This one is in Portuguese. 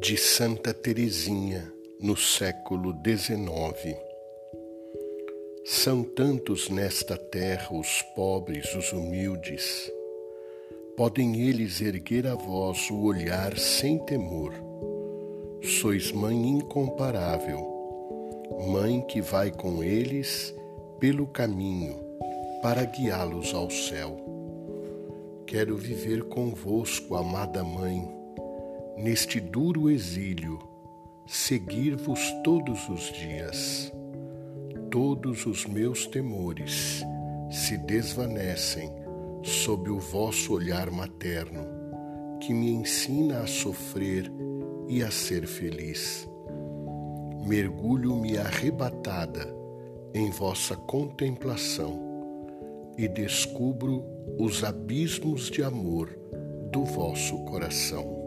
de Santa Teresinha no século XIX. São tantos nesta terra os pobres, os humildes. Podem eles erguer a vós o olhar sem temor. Sois mãe incomparável, mãe que vai com eles pelo caminho para guiá-los ao céu. Quero viver convosco, amada mãe, neste duro exílio, seguir-vos todos os dias. Todos os meus temores se desvanecem sob o vosso olhar materno, que me ensina a sofrer e a ser feliz. Mergulho-me arrebatada em vossa contemplação e descubro os abismos de amor do vosso coração.